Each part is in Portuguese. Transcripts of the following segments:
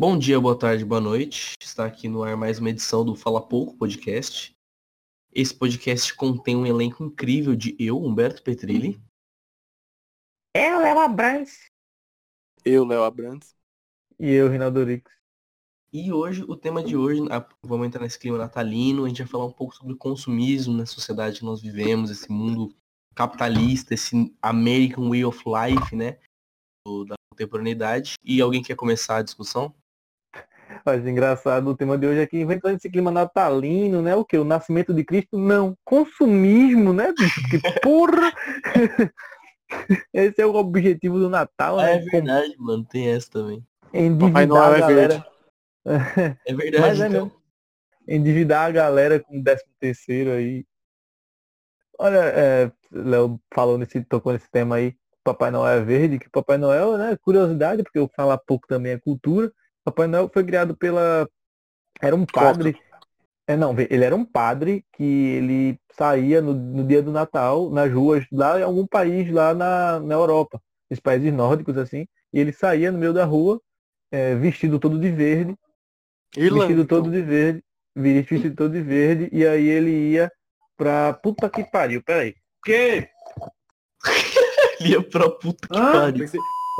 Bom dia, boa tarde, boa noite. Está aqui no ar mais uma edição do Fala Pouco Podcast. Esse podcast contém um elenco incrível de eu, Humberto Petrilli. Eu, Léo Abrantes. Eu, Léo Abrantes. E eu, Rinaldo Rix. E hoje, o tema de hoje, vamos entrar nesse clima natalino, a gente vai falar um pouco sobre o consumismo na sociedade que nós vivemos, esse mundo capitalista, esse American Way of Life, né? Da contemporaneidade. E alguém quer começar a discussão? Mas engraçado, o tema de hoje aqui, inventando esse clima natalino, né? O que? O nascimento de Cristo? Não. Consumismo, né, bicho? Que porra! Esse é o objetivo do Natal, né? É verdade, Como... mano. Tem essa também. Endividar a é galera. É verdade. Mas é então. mesmo. Endividar a galera com o décimo terceiro aí. Olha, é, Léo falou nesse, tocou nesse tema aí, Papai Noel é verde, que Papai Noel, né? Curiosidade, porque eu falo pouco também é cultura. Papai Noel foi criado pela. Era um padre. É, não, ele era um padre que ele saía no, no, dia do Natal nas ruas lá em algum país lá na, na Europa, nos países nórdicos assim, e ele saía no meio da rua é, vestido todo de verde, Irlanda, vestido todo então. de verde, vestido todo de verde, e aí ele ia pra puta que pariu, peraí. Que? ele ia pra puta que ah, pariu.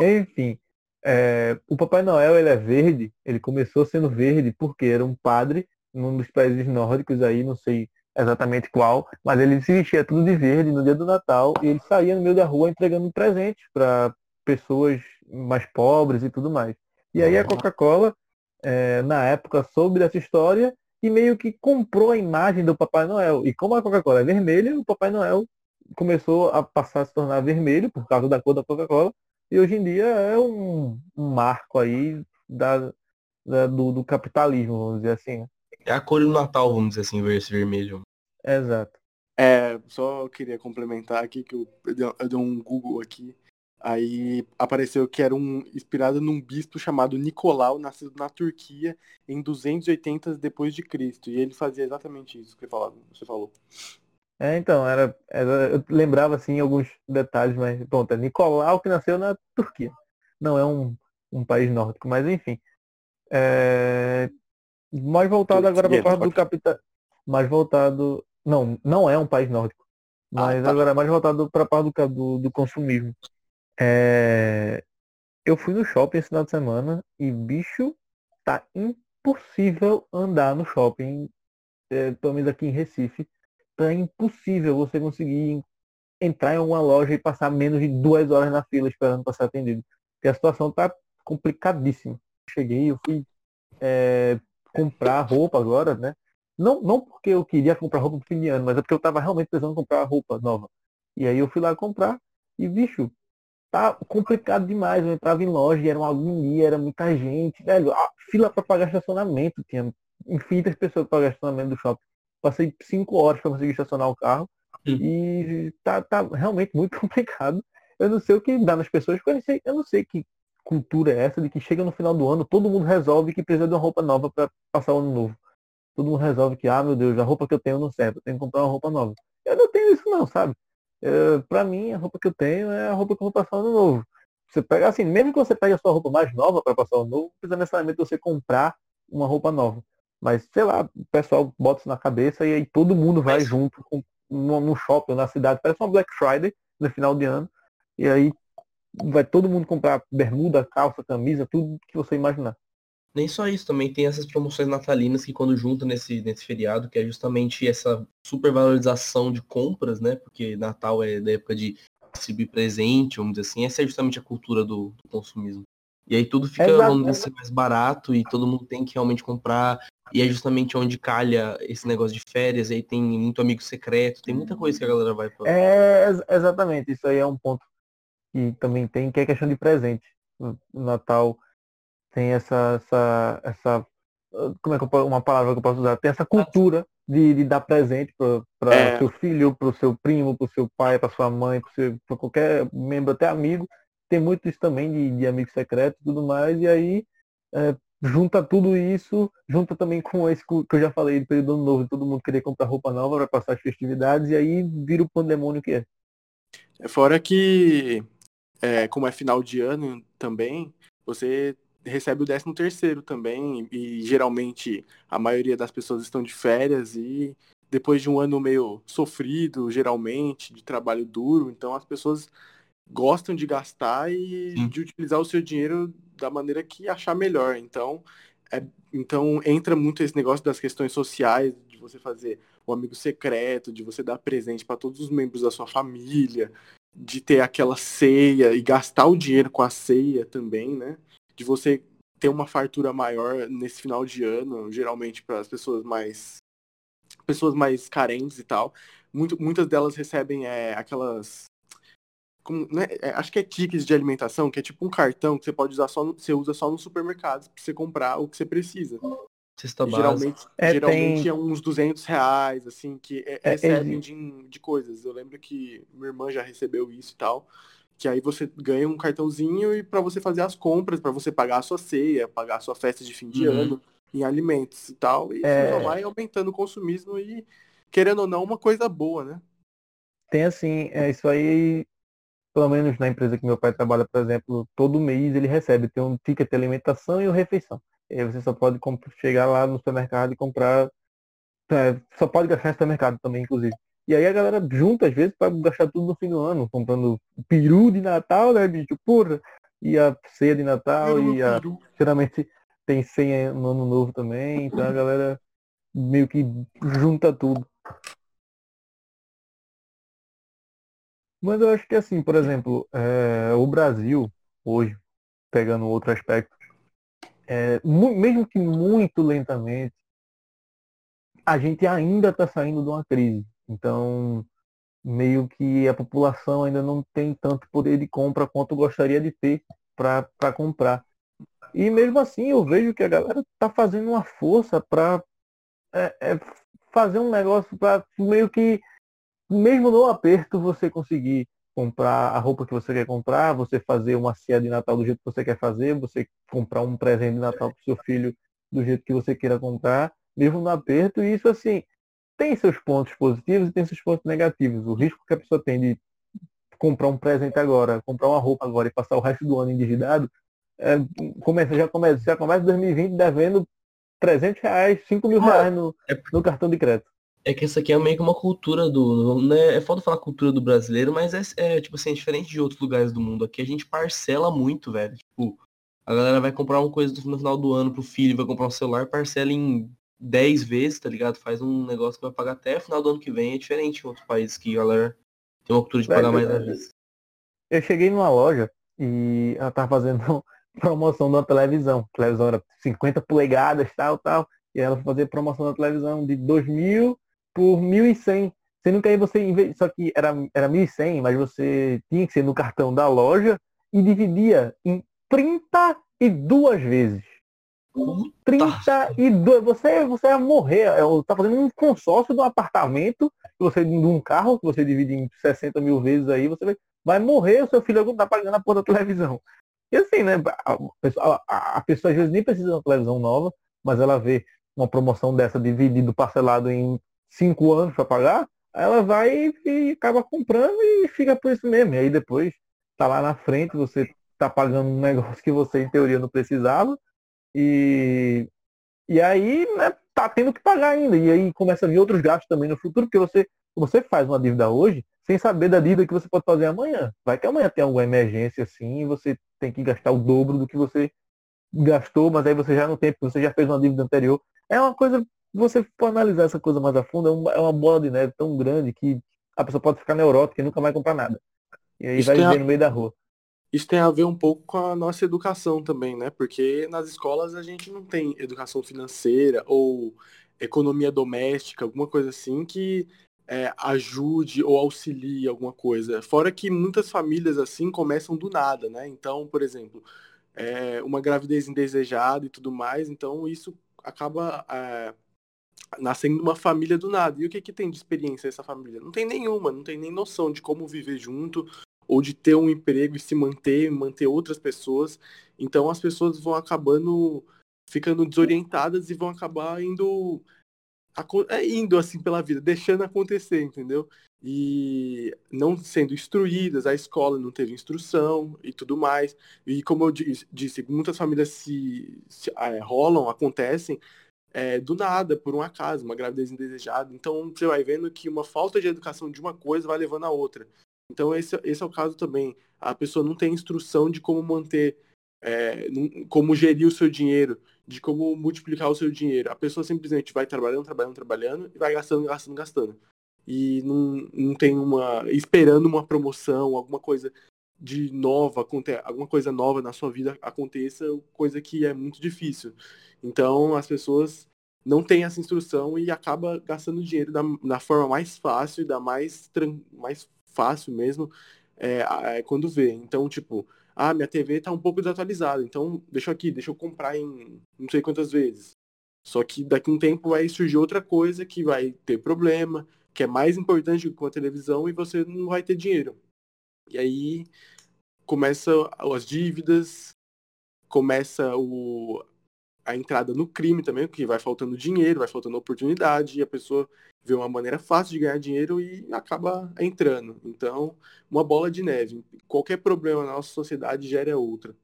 Enfim, é, o Papai Noel ele é verde, ele começou sendo verde porque era um padre num dos países nórdicos aí, não sei exatamente qual, mas ele se vestia tudo de verde no dia do Natal e ele saía no meio da rua entregando presentes para pessoas mais pobres e tudo mais. E aí a Coca-Cola, é, na época, soube dessa história e meio que comprou a imagem do Papai Noel. E como a Coca-Cola é vermelha, o Papai Noel começou a passar a se tornar vermelho por causa da cor da Coca-Cola e hoje em dia é um, um marco aí da, da do, do, capitalismo, vamos dizer assim. Né? É a cor do Natal, vamos dizer assim, esse vermelho. Exato. É, só queria complementar aqui que eu, eu dei um Google aqui. Aí apareceu que era um inspirado num bispo chamado Nicolau, nascido na Turquia em 280 depois de Cristo. E ele fazia exatamente isso que você falou. É, então, era, era, eu lembrava assim alguns detalhes, mas pronto, é Nicolau que nasceu na Turquia. Não é um, um país nórdico, mas enfim. É, mais voltado agora para a parte do capital. Mais voltado. Não, não é um país nórdico. Ah, mas ah, tá. agora é mais voltado para a parte do, do, do consumismo. É, eu fui no shopping esse final de semana e bicho, tá impossível andar no shopping, é, pelo menos aqui em Recife é impossível você conseguir entrar em alguma loja e passar menos de duas horas na fila esperando para ser atendido. Porque a situação está complicadíssima. Cheguei, eu fui é, comprar roupa agora, né? Não, não porque eu queria comprar roupa pro fim de ano, mas é porque eu estava realmente precisando comprar roupa nova. E aí eu fui lá comprar e, bicho, tá complicado demais. Eu entrava em loja, era uma agonia, era muita gente, velho. fila para pagar estacionamento, tinha infinitas pessoas para pagar estacionamento do shopping. Passei cinco horas para conseguir estacionar o carro. Hum. E tá, tá realmente muito complicado. Eu não sei o que dá nas pessoas, porque eu não sei, eu não sei que cultura é essa de que chega no final do ano, todo mundo resolve que precisa de uma roupa nova para passar o ano novo. Todo mundo resolve que, ah, meu Deus, a roupa que eu tenho não serve, eu tenho que comprar uma roupa nova. Eu não tenho isso não, sabe? É, para mim, a roupa que eu tenho é a roupa que eu vou passar o ano novo. Você pega assim, mesmo que você pegue a sua roupa mais nova para passar o ano novo, não precisa necessariamente você comprar uma roupa nova. Mas, sei lá, o pessoal bota isso na cabeça e aí todo mundo vai Mas... junto com, no, no shopping, na cidade. Parece uma Black Friday no final de ano. E aí vai todo mundo comprar bermuda, calça, camisa, tudo que você imaginar. Nem só isso, também tem essas promoções natalinas que quando juntam nesse, nesse feriado, que é justamente essa supervalorização de compras, né? Porque Natal é da época de distribuir presente, vamos dizer assim, essa é justamente a cultura do, do consumismo. E aí tudo fica, Exato. vamos dizer assim, mais barato e todo mundo tem que realmente comprar. E é justamente onde calha esse negócio de férias, aí tem muito amigo secreto, tem muita coisa que a galera vai pra... É, exatamente, isso aí é um ponto que também tem, que é questão de presente. No Natal tem essa, essa, essa como é que eu, uma palavra que eu posso usar? Tem essa cultura de, de dar presente para é. seu filho, para o seu primo, para o seu pai, para sua mãe, para qualquer membro, até amigo tem muito isso também de, de amigo secreto e tudo mais, e aí é, junta tudo isso, junta também com esse que eu já falei do período novo, todo mundo querer comprar roupa nova para passar as festividades, e aí vira o pandemônio que é. é fora que, é, como é final de ano também, você recebe o 13 terceiro também, e geralmente a maioria das pessoas estão de férias e depois de um ano meio sofrido, geralmente, de trabalho duro, então as pessoas gostam de gastar e Sim. de utilizar o seu dinheiro da maneira que achar melhor. Então, é, então entra muito esse negócio das questões sociais, de você fazer o amigo secreto, de você dar presente para todos os membros da sua família, de ter aquela ceia e gastar o dinheiro com a ceia também, né? De você ter uma fartura maior nesse final de ano, geralmente para as pessoas mais pessoas mais carentes e tal. Muito, muitas delas recebem é, aquelas. Como, né, é, acho que é tickets de alimentação, que é tipo um cartão que você pode usar só no, você usa só no supermercado para você comprar o que você precisa. Cesta geralmente é, geralmente tem... é uns 200 reais, assim, que é, é, recebem de, de coisas. Eu lembro que minha irmã já recebeu isso e tal. Que aí você ganha um cartãozinho e para você fazer as compras, para você pagar a sua ceia, pagar a sua festa de fim de uhum. ano em alimentos e tal. E é... só vai aumentando o consumismo e, querendo ou não, uma coisa boa, né? Tem assim, é isso aí, pelo menos na empresa que meu pai trabalha, por exemplo, todo mês ele recebe, tem um ticket de alimentação e uma refeição. E aí você só pode chegar lá no supermercado e comprar. É, só pode gastar no supermercado também, inclusive. E aí a galera junta, às vezes, para gastar tudo no fim do ano, comprando peru de Natal, né, bicho? Porra! E a ceia de Natal peru, e a. Peru. Geralmente tem senha no ano novo também, então a galera meio que junta tudo. Mas eu acho que assim, por exemplo, é, o Brasil, hoje, pegando outro aspecto, é, mesmo que muito lentamente, a gente ainda está saindo de uma crise. Então, meio que a população ainda não tem tanto poder de compra quanto gostaria de ter para comprar. E mesmo assim eu vejo que a galera tá fazendo uma força para é, é, fazer um negócio para meio que, mesmo no aperto, você conseguir comprar a roupa que você quer comprar, você fazer uma ceia de Natal do jeito que você quer fazer, você comprar um presente de Natal para seu filho do jeito que você queira comprar, mesmo no aperto, e isso assim, tem seus pontos positivos e tem seus pontos negativos. O risco que a pessoa tem de comprar um presente agora, comprar uma roupa agora e passar o resto do ano endividado, é, começa, já, começa, já começa 2020 devendo 300 reais, 5 mil reais no, é, no cartão de crédito. É que essa aqui é meio que uma cultura do. Né, é foda falar cultura do brasileiro, mas é, é, tipo assim, é diferente de outros lugares do mundo. Aqui a gente parcela muito, velho. Tipo, a galera vai comprar uma coisa no final do ano pro filho, vai comprar um celular, parcela em 10 vezes, tá ligado? Faz um negócio que vai pagar até o final do ano que vem. É diferente em outros países que a galera tem uma cultura de pagar mais à vez. Eu cheguei numa loja e ela tava fazendo promoção de uma televisão. A televisão era 50 polegadas, tal, tal. E ela foi fazer promoção da televisão de 2.000 por 1.100. Sendo que aí você, só que era, era 1.100, mas você tinha que ser no cartão da loja e dividia em 32 vezes. 32. Você, você ia morrer. Tá fazendo um consórcio de um apartamento, você, de um carro, que você divide em 60 mil vezes aí, você vai, vai morrer, o seu filho tá pagando a porra da televisão. E assim, né? A pessoa, a pessoa às vezes nem precisa de uma televisão nova, mas ela vê uma promoção dessa dividido, parcelado em cinco anos para pagar, ela vai e acaba comprando e fica por isso mesmo. E aí depois tá lá na frente, você tá pagando um negócio que você em teoria não precisava. E, e aí, né, tá tendo que pagar ainda. E aí começa a vir outros gastos também no futuro, porque você, você faz uma dívida hoje sem saber da dívida que você pode fazer amanhã. Vai que amanhã tem alguma emergência assim e você tem que gastar o dobro do que você gastou, mas aí você já não tem, porque você já fez uma dívida anterior. É uma coisa, você for analisar essa coisa mais a fundo, é uma, é uma bola de neve tão grande que a pessoa pode ficar neurótica e nunca mais comprar nada. E aí Isso vai viver a... no meio da rua. Isso tem a ver um pouco com a nossa educação também, né? Porque nas escolas a gente não tem educação financeira ou economia doméstica, alguma coisa assim que é, ajude ou auxilie alguma coisa. Fora que muitas famílias assim começam do nada, né? Então, por exemplo, é, uma gravidez indesejada e tudo mais, então isso acaba é, nascendo uma família do nada. E o que, que tem de experiência essa família? Não tem nenhuma, não tem nem noção de como viver junto ou de ter um emprego e se manter, manter outras pessoas. Então as pessoas vão acabando ficando desorientadas e vão acabar indo é, indo assim pela vida, deixando acontecer, entendeu? E não sendo instruídas, a escola não teve instrução e tudo mais. E como eu disse, muitas famílias se, se é, rolam, acontecem é, do nada, por um acaso, uma gravidez indesejada. Então você vai vendo que uma falta de educação de uma coisa vai levando a outra. Então esse, esse é o caso também. A pessoa não tem instrução de como manter, é, como gerir o seu dinheiro, de como multiplicar o seu dinheiro. A pessoa simplesmente vai trabalhando, trabalhando, trabalhando e vai gastando, gastando, gastando. E não, não tem uma. esperando uma promoção, alguma coisa de nova, alguma coisa nova na sua vida aconteça, coisa que é muito difícil. Então as pessoas não têm essa instrução e acaba gastando dinheiro da, da forma mais fácil da mais, mais fácil mesmo é, é, quando vê. Então, tipo, ah, minha TV está um pouco desatualizada, então deixa aqui, deixa eu comprar em não sei quantas vezes. Só que daqui a um tempo vai surgir outra coisa que vai ter problema, que é mais importante do que uma televisão e você não vai ter dinheiro. E aí começa as dívidas, começa o, a entrada no crime também, porque vai faltando dinheiro, vai faltando oportunidade, e a pessoa vê uma maneira fácil de ganhar dinheiro e acaba entrando. Então, uma bola de neve. Qualquer problema na nossa sociedade gera outra.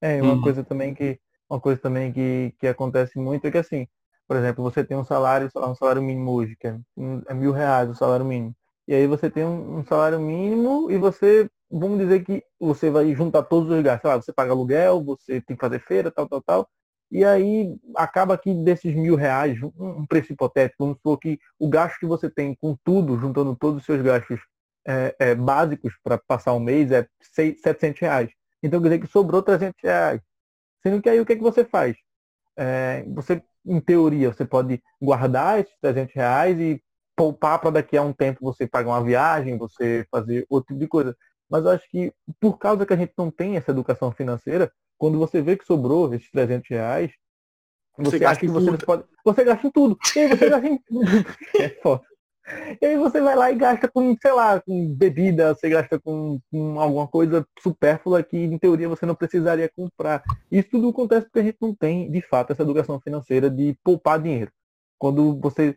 É, uma uhum. coisa também que uma coisa também que, que acontece muito é que assim, por exemplo, você tem um salário, um salário mínimo hoje, que é, é mil reais o salário mínimo. E aí você tem um, um, salário mínimo e você, vamos dizer que você vai juntar todos os gastos. Lá, você paga aluguel, você tem que fazer feira, tal, tal, tal. E aí acaba que desses mil reais, um, um preço hipotético, vamos supor que o gasto que você tem com tudo, juntando todos os seus gastos é, é, básicos para passar um mês é 6, 700 reais. Então quer dizer que sobrou 300 reais. Sendo que aí o que, é que você faz? É, você, em teoria, você pode guardar esses 300 reais e poupar para daqui a um tempo você pagar uma viagem, você fazer outro tipo de coisa. Mas eu acho que por causa que a gente não tem essa educação financeira, quando você vê que sobrou esses 300 reais, você, você acha que você pode. Você gasta em tudo. E aí você gasta em tudo. é foda. E aí você vai lá e gasta com, sei lá, com bebida, você gasta com, com, alguma coisa supérflua que em teoria você não precisaria comprar. Isso tudo acontece porque a gente não tem, de fato, essa educação financeira de poupar dinheiro. Quando você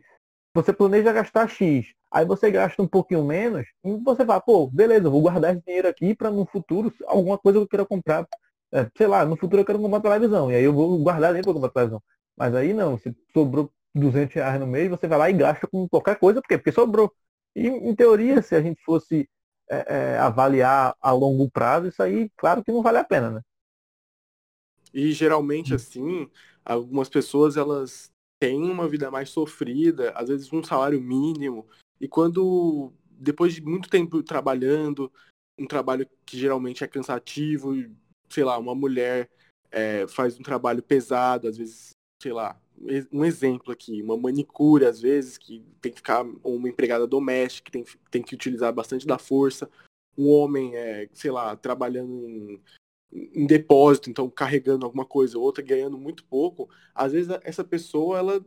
você planeja gastar X, aí você gasta um pouquinho menos, e você fala, pô, beleza, vou guardar esse dinheiro aqui para no futuro, alguma coisa que eu queira comprar. É, sei lá, no futuro eu quero comprar televisão, e aí eu vou guardar dinheiro para comprar televisão. Mas aí não, se sobrou 200 reais no mês, você vai lá e gasta com qualquer coisa, porque, porque sobrou. E, em teoria, se a gente fosse é, é, avaliar a longo prazo, isso aí, claro que não vale a pena, né? E geralmente, assim, algumas pessoas, elas tem uma vida mais sofrida, às vezes um salário mínimo, e quando, depois de muito tempo trabalhando, um trabalho que geralmente é cansativo, sei lá, uma mulher é, faz um trabalho pesado, às vezes, sei lá, um exemplo aqui, uma manicure, às vezes, que tem que ficar, uma empregada doméstica, que tem, tem que utilizar bastante da força, um homem, é, sei lá, trabalhando em em depósito, então carregando alguma coisa, outra ganhando muito pouco, às vezes essa pessoa ela,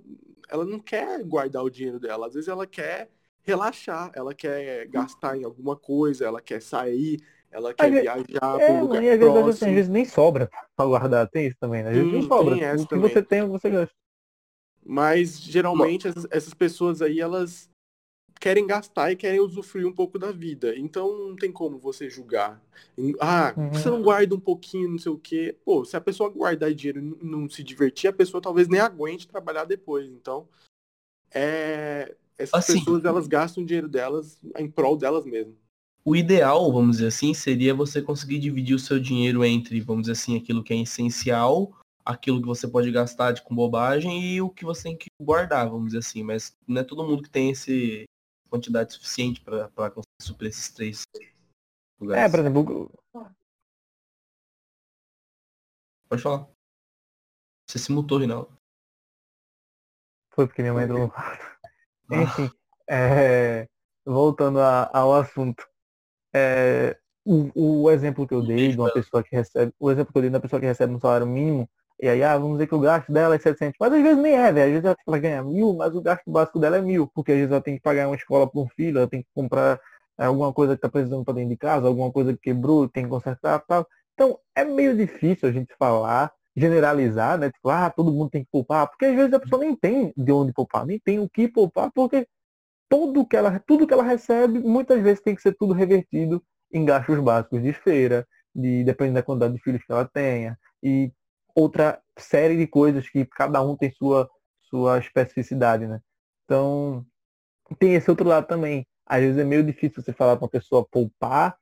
ela não quer guardar o dinheiro dela, às vezes ela quer relaxar, ela quer gastar em alguma coisa, ela quer sair, ela quer viajar é, para um lugar e às vezes, assim, às vezes nem sobra para guardar, tem isso também, né? Às vezes hum, nem sobra. O que também. você tem, você gasta. Mas geralmente essas, essas pessoas aí, elas querem gastar e querem usufruir um pouco da vida. Então não tem como você julgar. Ah, uhum. você não guarda um pouquinho, não sei o quê. Pô, se a pessoa guardar dinheiro e não se divertir, a pessoa talvez nem aguente trabalhar depois. Então, é... essas assim, pessoas elas gastam o dinheiro delas em prol delas mesmas. O ideal, vamos dizer assim, seria você conseguir dividir o seu dinheiro entre, vamos dizer assim, aquilo que é essencial, aquilo que você pode gastar de com bobagem e o que você tem que guardar, vamos dizer assim. Mas não é todo mundo que tem esse, quantidade suficiente para conseguir suprir esses três lugares. É, por exemplo. Pode falar. Você se mutou, Rinaldo. Foi porque minha mãe quarto. Enfim, é, voltando a, ao assunto. É, o, o, exemplo que eu dei de uma pessoa que recebe, o exemplo que eu dei da pessoa que recebe um salário mínimo, e aí, ah, vamos dizer que o gasto dela é 700. Mas às vezes nem é, velho. Às vezes ela ganha mil, mas o gasto básico dela é mil. Porque às vezes ela tem que pagar uma escola para um filho, ela tem que comprar é, alguma coisa que está precisando para dentro de casa, alguma coisa que quebrou, tem que consertar tal. Então, é meio difícil a gente falar generalizar, né? Tipo, ah, todo mundo tem que poupar, porque às vezes a pessoa nem tem de onde poupar, nem tem o que poupar, porque tudo que ela, tudo que ela recebe, muitas vezes tem que ser tudo revertido em gastos básicos de feira, de dependendo da quantidade de filhos que ela tenha, e outra série de coisas que cada um tem sua, sua especificidade, né? Então, tem esse outro lado também. Às vezes é meio difícil você falar para uma pessoa poupar,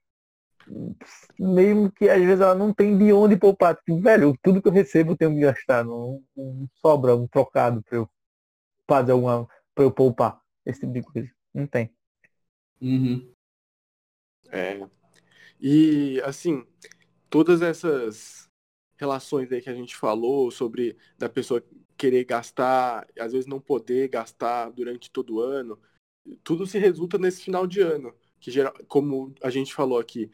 mesmo que às vezes ela não tem de onde poupar. Tipo, velho, tudo que eu recebo eu tenho que gastar. Não, não sobra um trocado para eu fazer alguma. para eu poupar. Esse tipo de coisa. Não tem. Uhum. É. E assim, todas essas relações aí que a gente falou sobre da pessoa querer gastar, às vezes não poder gastar durante todo o ano, tudo se resulta nesse final de ano, que geral, como a gente falou aqui,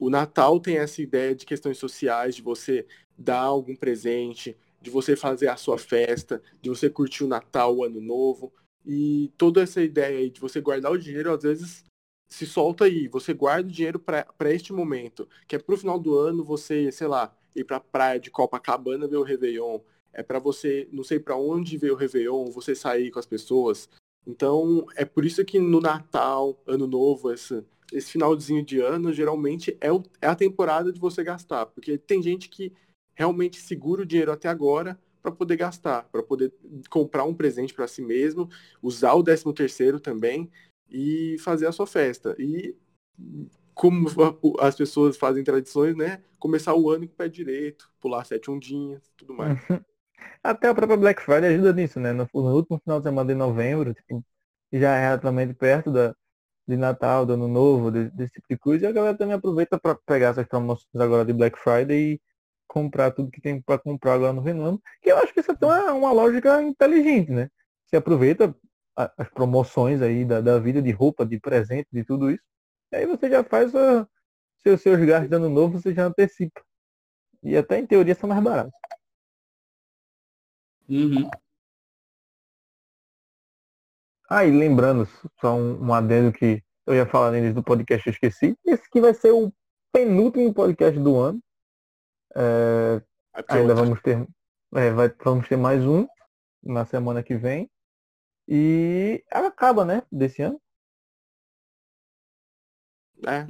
o Natal tem essa ideia de questões sociais, de você dar algum presente, de você fazer a sua festa, de você curtir o Natal, o Ano Novo. E toda essa ideia aí de você guardar o dinheiro, às vezes se solta aí. Você guarda o dinheiro para este momento, que é pro final do ano você, sei lá, ir pra praia de Copacabana ver o Réveillon. É para você, não sei para onde ver o Réveillon, você sair com as pessoas. Então, é por isso que no Natal, Ano Novo, esse, esse finalzinho de ano, geralmente é, o, é a temporada de você gastar. Porque tem gente que realmente segura o dinheiro até agora para poder gastar, para poder comprar um presente para si mesmo, usar o 13 terceiro também e fazer a sua festa. E como as pessoas fazem tradições, né? Começar o ano com o pé direito, pular sete ondinhas, tudo mais. Até a própria Black Friday ajuda nisso, né? No, último final de semana de novembro, tipo, já é relativamente perto da, de Natal, do Ano Novo, de, desse tipo de coisa, e a galera também aproveita para pegar essas promoções agora de Black Friday e comprar tudo que tem para comprar agora no verão, que eu acho que isso é uma, uma lógica inteligente, né? Você aproveita as promoções aí da, da vida de roupa, de presente, de tudo isso, aí você já faz a, seus, seus gastos de ano novo, você já antecipa. E até em teoria são mais baratos. Uhum. Ah, e lembrando, só um, um adendo que eu ia falar neles do podcast, eu esqueci. Esse que vai ser o penúltimo podcast do ano. É, ainda vamos ter, é, vai, vamos ter mais um na semana que vem. E acaba, né? Desse ano. É.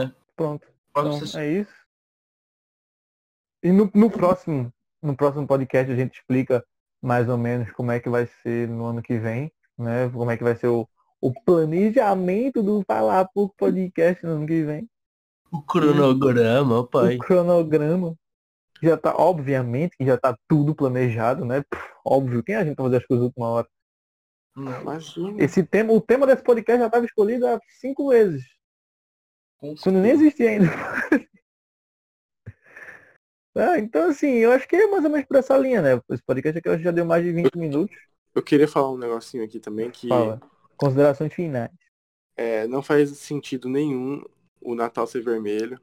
É. Pronto. Então, é isso. E no, no próximo, no próximo podcast a gente explica mais ou menos como é que vai ser no ano que vem, né? Como é que vai ser o, o planejamento do Falar Pouco Podcast no ano que vem. O cronograma, pai. O cronograma. Já tá, obviamente, que já tá tudo planejado, né? Pff, óbvio, quem é a gente pra fazer as coisas na última hora? Não, Imagina. Esse tema, o tema desse podcast já estava escolhido há cinco meses. Com Quando nem existia ainda. Ah, então assim, eu acho que é mais ou menos por essa linha, né? Esse podcast aqui já deu mais de 20 minutos. Eu queria falar um negocinho aqui também que Fala. Considerações finais. é, não faz sentido nenhum o Natal ser vermelho.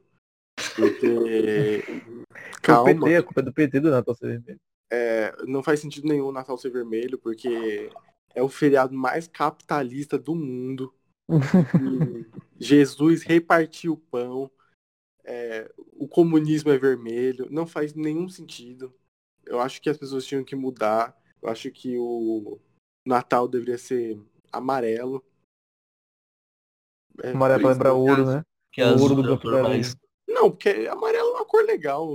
Porque. O Calma. PT, a culpa é do PT do Natal Ser Vermelho. É, não faz sentido nenhum o Natal ser vermelho, porque é o feriado mais capitalista do mundo. E Jesus repartiu o pão. é, o comunismo é vermelho. Não faz nenhum sentido. Eu acho que as pessoas tinham que mudar. Eu acho que o Natal deveria ser amarelo. É, Amarelo pra lembrar ouro, né? que o azul ouro do é mais... Não, porque amarelo é uma cor legal.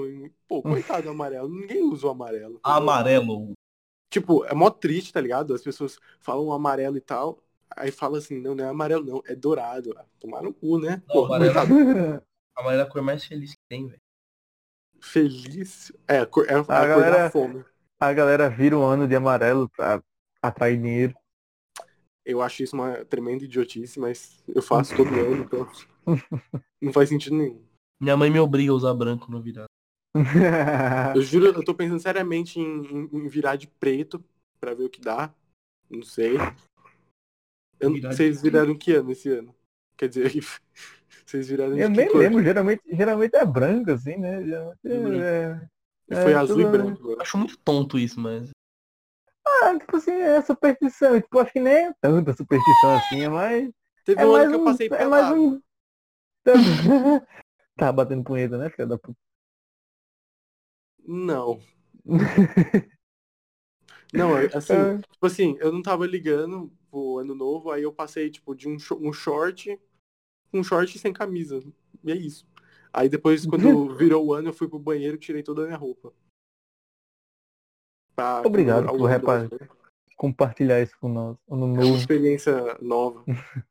Pô, coitado do amarelo. Ninguém usa o amarelo. Amarelo. Tipo, é mó triste, tá ligado? As pessoas falam amarelo e tal. Aí fala assim, não, não é amarelo não, é dourado. Ah, Tomar no cu, né? Não, Pô, amarelo. coitado. Amarelo é a cor mais feliz que tem, velho. Feliz. É, a cor, é a, cor galera- da fome. A galera vira o ano de amarelo pra atrair dinheiro. Eu acho isso uma tremenda idiotice, mas eu faço todo ano, então. Não faz sentido nenhum. Minha mãe me obriga a usar branco no virado. Eu juro, eu tô pensando seriamente em, em- em virar de preto pra ver o que dá. Não sei. Eu vocês viraram que ano esse ano? Quer dizer, vocês viraram eu nem cor? lembro, geralmente, geralmente é branco, assim, né? Geralmente Branco. é, Foi É, azul e tudo- branco Eu agora. acho muito tonto isso, mas. Ah, tipo assim, é superstição. Tipo, acho que nem é tanta superstição assim, é mais. Teve É um mais ano que eu um. passei É pelado. mais um. tá batendo punheta, né, filha da puta? Não. Não, eu- assim, É. tipo assim, eu não tava ligando pro ano novo, aí eu passei, tipo, de um, um short, um short sem camisa. E é isso. Aí depois, quando virou o ano, eu fui pro banheiro e tirei toda a minha roupa. Pra Obrigado por ano repar- novo, né? Compartilhar isso com nós. No É uma novo. experiência nova.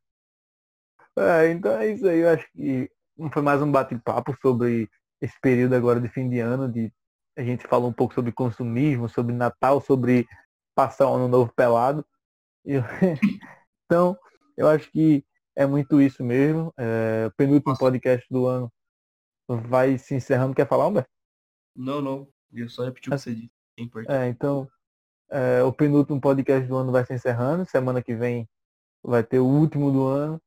É, então é isso aí. Eu acho que foi mais um bate-papo sobre esse período agora de fim de ano. De, a gente falou um pouco sobre consumismo, sobre Natal, sobre passar o ano novo pelado. Eu- então, eu acho que é muito isso mesmo. É, o penúltimo Nossa. podcast do ano vai se encerrando. Quer falar, Humberto? Não, não. Eu só repetir o que você disse. É importante. É, então, é, o penúltimo podcast do ano vai se encerrando. Semana que vem vai ter o último do ano.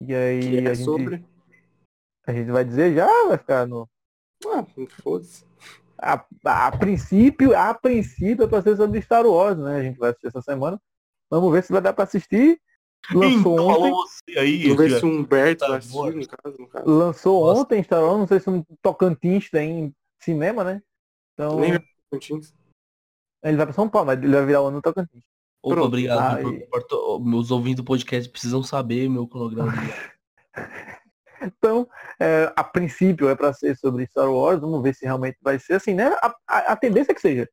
E aí Que é a, gente, sobre. a gente vai dizer já, vai ficar no. Ah, foda-se. A, a princípio, a princípio é pra ser sobre Star Wars, né? A gente vai assistir essa semana. Vamos ver se vai dar pra assistir. Lançou Então, ontem. falou você aí. Vamos ver se o Humberto Tá vai assistir, bom. no caso, no caso. Lançou Nossa. ontem Star Wars, não sei se um Tocantins tem cinema, né? Então, Nem Tocantins. ele vai pra São Paulo, mas ele vai virar o ano no Tocantins. Opa, Pronto. obrigado. Aí. por- Meus ouvintes do podcast precisam saber meu cronograma. Então, é, a princípio é pra ser sobre Star Wars, vamos ver se realmente vai ser assim, né? A, a- a tendência é que seja.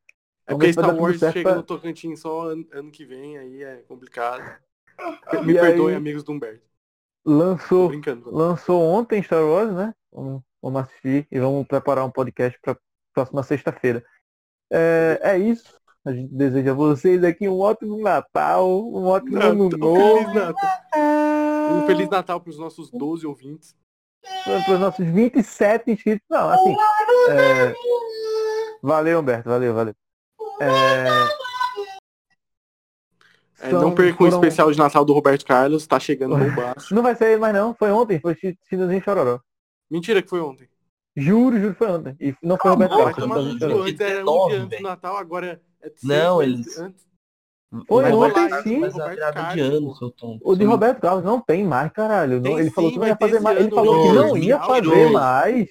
É porque Star Wars chega pra- no Tocantins só ano, ano que vem, aí é complicado. E Me perdoem, aí- amigos do Humberto. Lançou, lançou ontem Star Wars, né? Vamos, vamos assistir e vamos preparar um podcast para próxima sexta-feira. É, é isso. A gente deseja a vocês aqui um ótimo Natal, um ótimo ano Natal, novo. Feliz Natal. Um Feliz Natal para os nossos 12 ouvintes. Para os nossos 27 inscritos. Não, assim. é, Valeu, Humberto. Valeu, valeu. É, É, são- não percam o foram- especial de Natal do Roberto Carlos, tá chegando bombaço. Não vai ser mais não, foi ontem, foi Chinazinho Chororó. Mentira que foi ontem. Juro, juro, foi ontem. E não foi Roberto Não, Vai Carlos, no antes era um 19, dia antes do velho. Natal, agora é Não, eles- antes. Foi ontem sim. É Roberto de ano, seu tom. O de Roberto Carlos não tem mais, caralho. Tem ele falou sim, que não ia fazer mais. Ele falou que não ia fazer mais.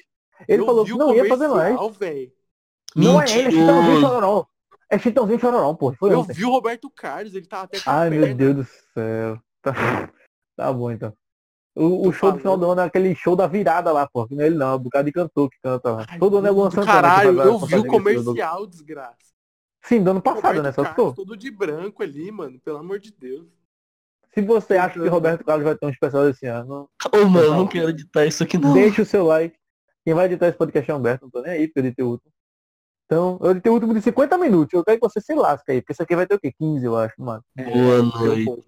Ele falou que o não ia fazer mais. Não é ele, é Chitãozinho Mentiroso. Chororó. É Chitãozinho Chororó, pô. Foi Eu ontem. vi o Roberto Carlos, ele tá até com a Ai, meu perna. Deus do céu. Tá, tá bom, então. O, o show do final falando. do ano é aquele show da virada lá, pô. Que não é ele não, é um bocado de cantor que canta lá. Ai, Todo ano é Luan do Santana. Caralho, eu pra vi o show do- comercial, desgraça. Sim, do ano passado, Roberto né? Só Carlos ficou. todo de branco ali, mano. Pelo amor de Deus. Se você acha que Roberto Carlos vai ter um especial esse ano, Ô, mano, eu não quero editar isso aqui não. Deixa o seu like. Quem vai editar esse podcast é o Humberto, não tô nem aí porque eu editei o último. Então, eu editei o último de 50 minutos. Eu quero que você se lasque aí, porque isso aqui vai ter o quê? 15, eu acho, mano. Boa Seu noite.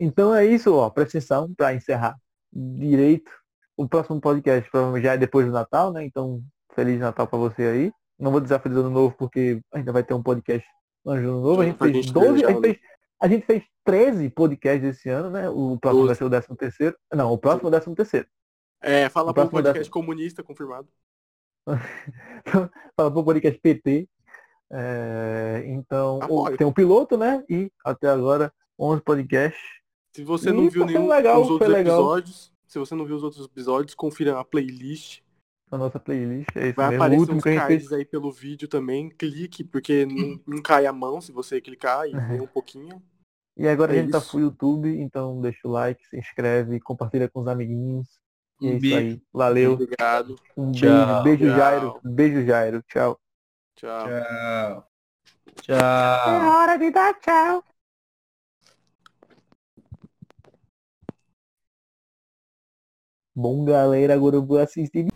Então é isso, ó. Presta atenção pra encerrar direito. O próximo podcast provavelmente já é depois do Natal, né? Então, Feliz Natal pra você aí. Não vou dizer Feliz Ano Novo, porque ainda vai ter um podcast no Ano Novo. A gente fez gente 12, a gente fez, a gente fez 13 podcasts esse ano, né? O próximo vai ser o 13 terceiro. Não, o próximo é o 13 terceiro. É, fala O pro próximo podcast dessa- comunista, confirmado. Fala pro podcast PT. É, então, Apoio. tem um piloto, né? E até agora, 11 podcasts. Se você Ih, não viu tá nenhum legal, dos outros episódios, se você não viu os outros episódios, confira a playlist. Na nossa playlist. É isso Vai mesmo. Aparecer último uns que a gente fez. cards aí pelo vídeo também. Clique, porque não, não cai a mão se você clicar e ver um pouquinho. E agora É a gente tá isso. pro YouTube, então deixa o like, se inscreve, compartilha com os amiguinhos. É Um isso beijo. aí. Valeu. Obrigado. Um Tchau. beijo. Beijo, Tchau. Jairo. Beijo, Jairo. Tchau. Tchau. Tchau. Tchau. hora de dar tchau. Bom, galera, agora eu vou assistir